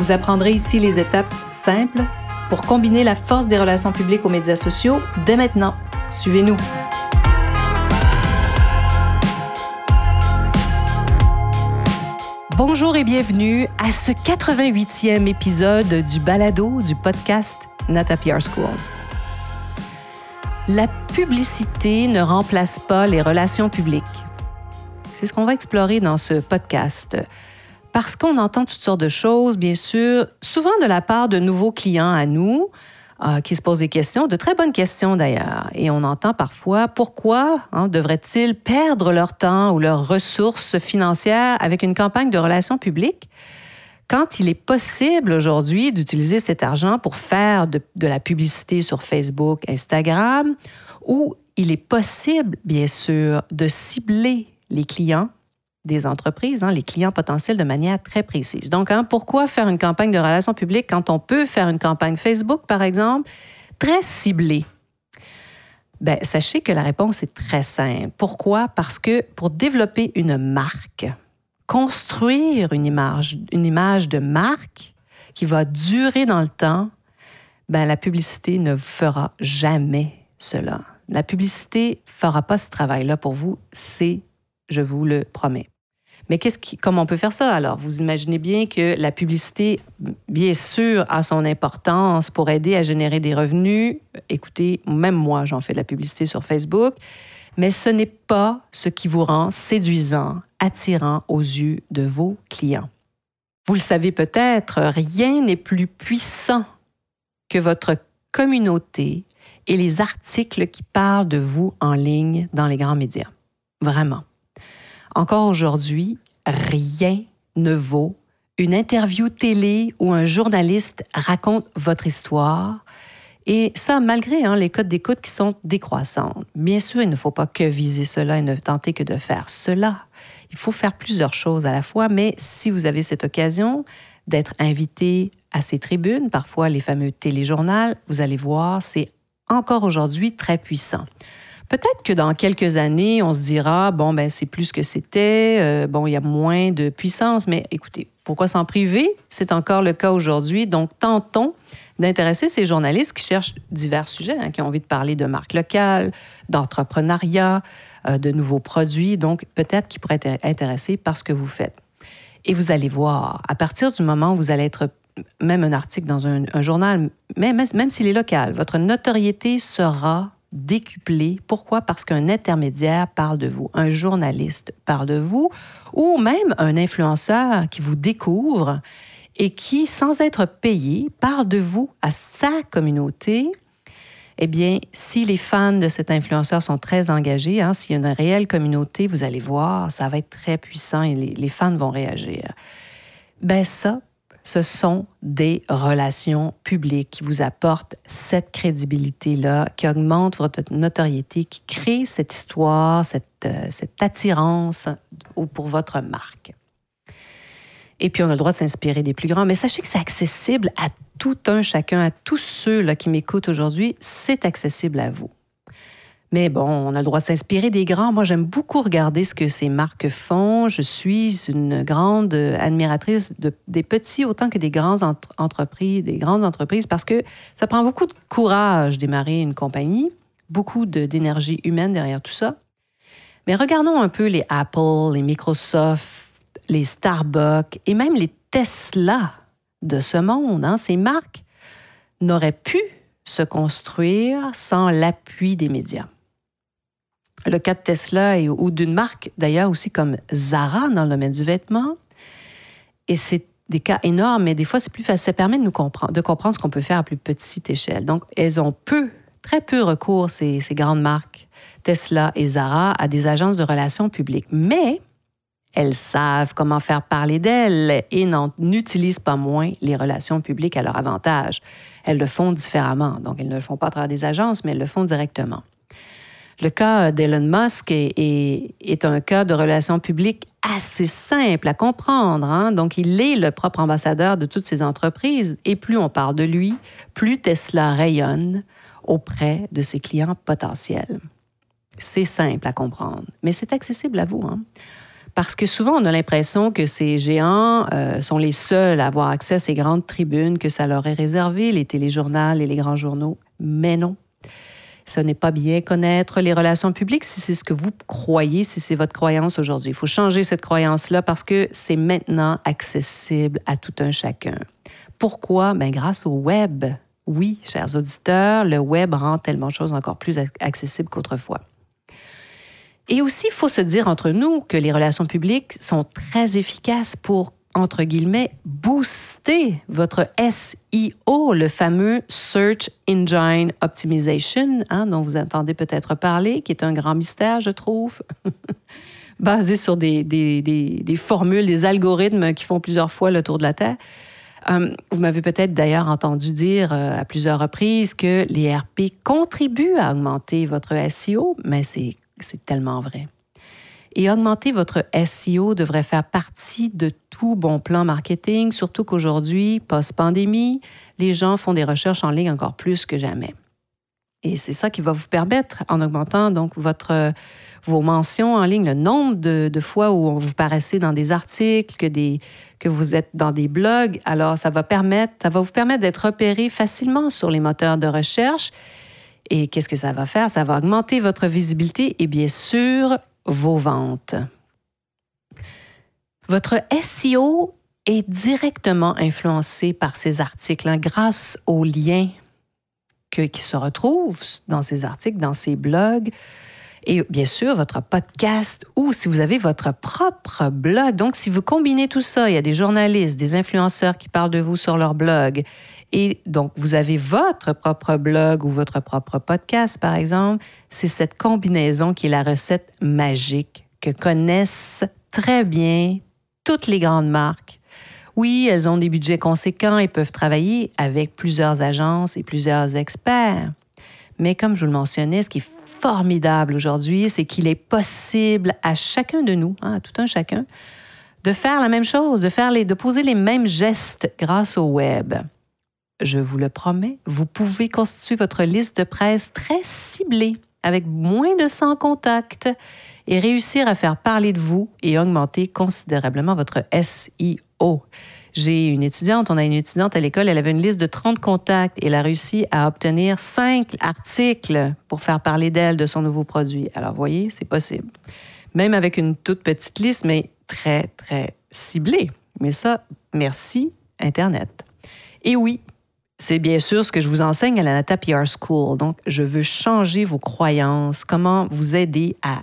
Vous apprendrez ici les étapes simples pour combiner la force des relations publiques aux médias sociaux dès maintenant. Suivez-nous. Bonjour et bienvenue à ce 88e épisode du balado du podcast Nata PR School. La publicité ne remplace pas les relations publiques. C'est ce qu'on va explorer dans ce podcast parce qu'on entend toutes sortes de choses, bien sûr, souvent de la part de nouveaux clients à nous, euh, qui se posent des questions, de très bonnes questions d'ailleurs. Et on entend parfois pourquoi hein, devraient-ils perdre leur temps ou leurs ressources financières avec une campagne de relations publiques? Quand il est possible aujourd'hui d'utiliser cet argent pour faire de, de la publicité sur Facebook, Instagram, ou il est possible, bien sûr, de cibler les clients des entreprises, hein, les clients potentiels de manière très précise. Donc, hein, pourquoi faire une campagne de relations publiques quand on peut faire une campagne Facebook, par exemple, très ciblée? Bien, sachez que la réponse est très simple. Pourquoi? Parce que pour développer une marque, construire une image, une image de marque qui va durer dans le temps, ben, la publicité ne fera jamais cela. La publicité ne fera pas ce travail-là pour vous, c'est je vous le promets. Mais comment on peut faire ça alors? Vous imaginez bien que la publicité, bien sûr, a son importance pour aider à générer des revenus. Écoutez, même moi, j'en fais de la publicité sur Facebook, mais ce n'est pas ce qui vous rend séduisant, attirant aux yeux de vos clients. Vous le savez peut-être, rien n'est plus puissant que votre communauté et les articles qui parlent de vous en ligne dans les grands médias. Vraiment. Encore aujourd'hui, rien ne vaut une interview télé où un journaliste raconte votre histoire. Et ça, malgré hein, les codes d'écoute qui sont décroissants. Bien sûr, il ne faut pas que viser cela et ne tenter que de faire cela. Il faut faire plusieurs choses à la fois, mais si vous avez cette occasion d'être invité à ces tribunes, parfois les fameux téléjournaux, vous allez voir, c'est encore aujourd'hui très puissant. Peut-être que dans quelques années, on se dira, bon, ben c'est plus que c'était, euh, bon, il y a moins de puissance, mais écoutez, pourquoi s'en priver? C'est encore le cas aujourd'hui, donc tentons d'intéresser ces journalistes qui cherchent divers sujets, hein, qui ont envie de parler de marques locales, d'entrepreneuriat, euh, de nouveaux produits, donc peut-être qu'ils pourraient être intéressés par ce que vous faites. Et vous allez voir, à partir du moment où vous allez être même un article dans un, journal, même, même s'il est local, votre notoriété sera décuplé. Pourquoi? Parce qu'un intermédiaire parle de vous, un journaliste parle de vous, ou même un influenceur qui vous découvre et qui, sans être payé, parle de vous à sa communauté. Eh bien, si les fans de cet influenceur sont très engagés, hein, s'il y a une réelle communauté, vous allez voir, ça va être très puissant et les, les fans vont réagir. Ben ça, ce sont des relations publiques qui vous apportent cette crédibilité-là, qui augmentent votre notoriété, qui créent cette histoire, cette, euh, attirance pour votre marque. Et puis, on a le droit de s'inspirer des plus grands, mais sachez que c'est accessible à tout un chacun, à tous ceux qui m'écoutent aujourd'hui, c'est accessible à vous. Mais bon, on a le droit de s'inspirer des grands. Moi, j'aime beaucoup regarder ce que ces marques font. Je suis une grande admiratrice de, des petits autant que des grandes entreprises, des grandes entreprises, parce que ça prend beaucoup de courage démarrer une compagnie, beaucoup d'énergie humaine derrière tout ça. Mais regardons un peu les Apple, les Microsoft, les Starbucks et même les Tesla de ce monde. Hein. Ces marques n'auraient pu se construire sans l'appui des médias le cas de Tesla ou d'une marque d'ailleurs aussi comme Zara dans le domaine du vêtement. Et c'est des cas énormes, mais des fois, c'est plus facile. Ça permet de nous comprendre, de comprendre ce qu'on peut faire à plus petite échelle. Donc, elles ont peu, très peu recours, ces, ces grandes marques, Tesla et Zara, à des agences de relations publiques. Mais Elles savent comment faire parler d'elles et n'utilisent pas moins les relations publiques à leur avantage. Elles le font différemment. Donc, elles ne le font pas à travers des agences, mais elles le font directement. Le cas d'Elon Musk est, un cas de relations publiques assez simple à comprendre. Hein. Donc, il est le propre ambassadeur de toutes ces entreprises. Et plus on parle de lui, plus Tesla rayonne auprès de ses clients potentiels. C'est simple à comprendre, mais c'est accessible à vous. Hein. Parce que souvent, on a l'impression que ces géants euh, sont les seuls à avoir accès à ces grandes tribunes, que ça leur est réservé, les téléjournaux et les grands journaux. Mais non. Ce n'est pas bien connaître les relations publiques si c'est ce que vous croyez, si c'est votre croyance aujourd'hui. Il faut changer cette croyance-là parce que c'est maintenant accessible à tout un chacun. Pourquoi? Bien, grâce au web. Oui, chers auditeurs, le web rend tellement de choses encore plus accessibles qu'autrefois. Et aussi, il faut se dire entre nous que les relations publiques sont très efficaces pour, entre guillemets, booster votre SEO, le fameux Search Engine Optimization, hein, dont vous entendez peut-être parler, qui est un grand mystère, je trouve. basé sur des, formules, des algorithmes qui font plusieurs fois le tour de la Terre. Euh, vous m'avez peut-être d'ailleurs entendu dire euh, à plusieurs reprises que les RP contribuent à augmenter votre SEO, mais c'est tellement vrai. Et augmenter votre SEO devrait faire partie de tout bon plan marketing, surtout qu'aujourd'hui, post-pandémie, les gens font des recherches en ligne encore plus que jamais. Et c'est ça qui va vous permettre, en augmentant donc votre, vos mentions en ligne, le nombre de, fois où vous paraissez dans des articles, que, des, que vous êtes dans des blogs, alors ça va, permettre, ça va vous permettre d'être repéré facilement sur les moteurs de recherche et qu'est-ce que ça va faire? Ça va augmenter votre visibilité et bien sûr vos ventes. Votre SEO est directement influencé par ces articles hein, grâce aux liens qui se retrouvent dans ces articles, dans ces blogs. Et bien sûr, votre podcast ou si vous avez votre propre blog. Donc, si vous combinez tout ça, il y a des journalistes, des influenceurs qui parlent de vous sur leur blog et donc, vous avez votre propre blog ou votre propre podcast, par exemple. C'est cette combinaison qui est la recette magique que connaissent très bien toutes les grandes marques. Oui, elles ont des budgets conséquents et peuvent travailler avec plusieurs agences et plusieurs experts. Mais comme je vous le mentionnais, ce qui est formidable aujourd'hui, c'est qu'il est possible à chacun de nous, hein, à tout un chacun, de faire la même chose, de, faire les, de poser les mêmes gestes grâce au web je vous le promets, vous pouvez constituer votre liste de presse très ciblée avec moins de 100 contacts et réussir à faire parler de vous et augmenter considérablement votre SEO. J'ai une étudiante, on a une étudiante à l'école, elle avait une liste de 30 contacts et elle a réussi à obtenir 5 articles pour faire parler d'elle, de son nouveau produit. Alors, voyez, c'est possible. Même avec une toute petite liste, mais très, très ciblée. Mais ça, merci Internet. Et oui, c'est bien sûr ce que je vous enseigne à la Nata PR School. Donc, je veux changer vos croyances, comment vous aider à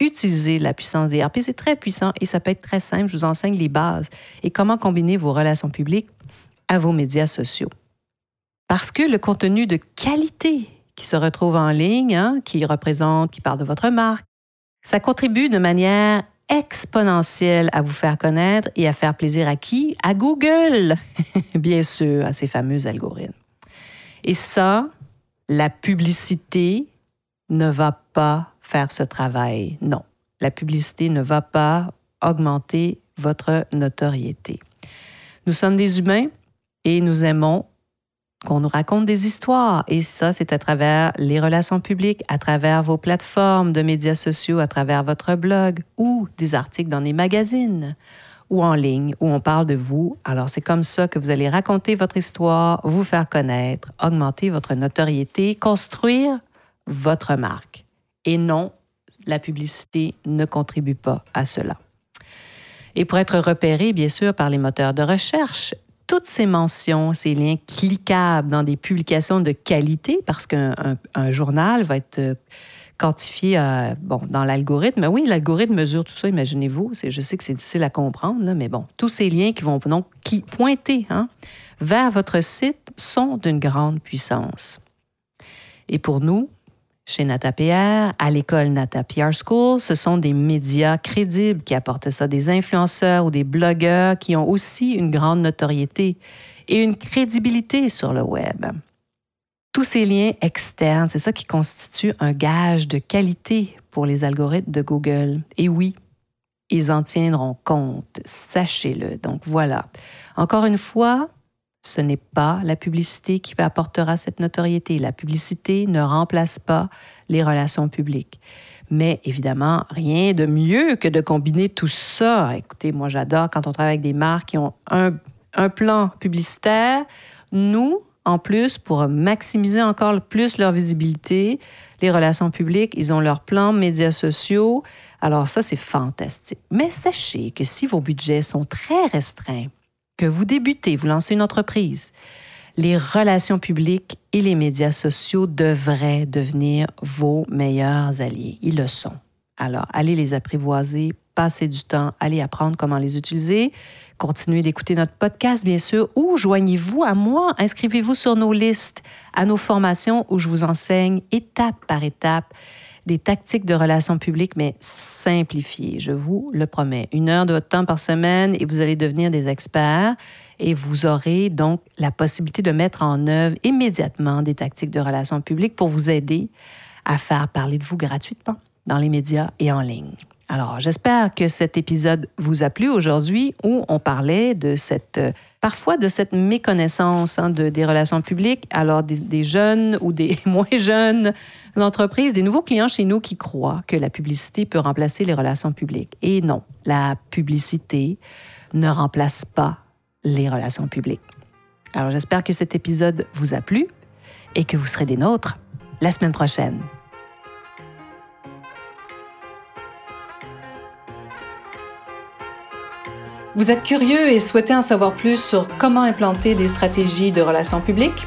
utiliser la puissance des RP. C'est très puissant et ça peut être très simple. Je vous enseigne les bases et comment combiner vos relations publiques à vos médias sociaux. Parce que le contenu de qualité qui se retrouve en ligne, hein, qui représente, qui parle de votre marque, ça contribue de manière exponentielle à vous faire connaître et à faire plaisir à qui? À Google, bien sûr, à ces fameux algorithmes. Et ça, la publicité ne va pas faire ce travail. Non, la publicité ne va pas augmenter votre notoriété. Nous sommes des humains et nous aimons qu'on nous raconte des histoires. Et ça, c'est à travers les relations publiques, à travers vos plateformes de médias sociaux, à travers votre blog ou des articles dans les magazines ou en ligne où on parle de vous. Alors, c'est comme ça que vous allez raconter votre histoire, vous faire connaître, augmenter votre notoriété, construire votre marque. Et non, la publicité ne contribue pas à cela. Et pour être repéré, bien sûr, par les moteurs de recherche, toutes ces mentions, ces liens cliquables dans des publications de qualité, parce qu'un journal va être euh, quantifié euh, bon, dans l'algorithme. Oui, l'algorithme mesure tout ça, imaginez-vous. Je sais que c'est difficile à comprendre, là, mais bon, tous ces liens qui vont donc qui pointer hein, vers votre site sont d'une grande puissance. Et pour nous, Chez NataPR, à l'école Nata PR School, ce sont des médias crédibles qui apportent ça, des influenceurs ou des blogueurs qui ont aussi une grande notoriété et une crédibilité sur le web. Tous ces liens externes, c'est ça qui constitue un gage de qualité pour les algorithmes de Google. Et oui, ils en tiendront compte, sachez-le. Donc voilà. Encore une fois, ce n'est pas la publicité qui apportera cette notoriété. La publicité ne remplace pas les relations publiques. Mais évidemment, rien de mieux que de combiner tout ça. Écoutez, moi j'adore quand on travaille avec des marques qui ont un, plan publicitaire. Nous, en plus, pour maximiser encore plus leur visibilité, les relations publiques, ils ont leur plan médias sociaux. Alors ça, c'est fantastique. Mais sachez que si vos budgets sont très restreints, que vous débutez, vous lancez une entreprise, les relations publiques et les médias sociaux devraient devenir vos meilleurs alliés. Ils le sont. Alors, allez les apprivoiser, passez du temps, allez apprendre comment les utiliser. Continuez d'écouter notre podcast, bien sûr, ou joignez-vous à moi, inscrivez-vous sur nos listes, à nos formations où je vous enseigne étape par étape des tactiques de relations publiques, mais simplifiées, je vous le promets. Une heure de votre temps par semaine et vous allez devenir des experts et vous aurez donc la possibilité de mettre en œuvre immédiatement des tactiques de relations publiques pour vous aider à faire parler de vous gratuitement dans les médias et en ligne. Alors, j'espère que cet épisode vous a plu aujourd'hui où on parlait de cette, parfois de cette méconnaissance hein, de, des relations publiques. Alors, des, des, jeunes ou des moins jeunes entreprises, des nouveaux clients chez nous qui croient que la publicité peut remplacer les relations publiques. Et non, la publicité ne remplace pas les relations publiques. Alors, j'espère que cet épisode vous a plu et que vous serez des nôtres la semaine prochaine. Vous êtes curieux et souhaitez en savoir plus sur comment implanter des stratégies de relations publiques?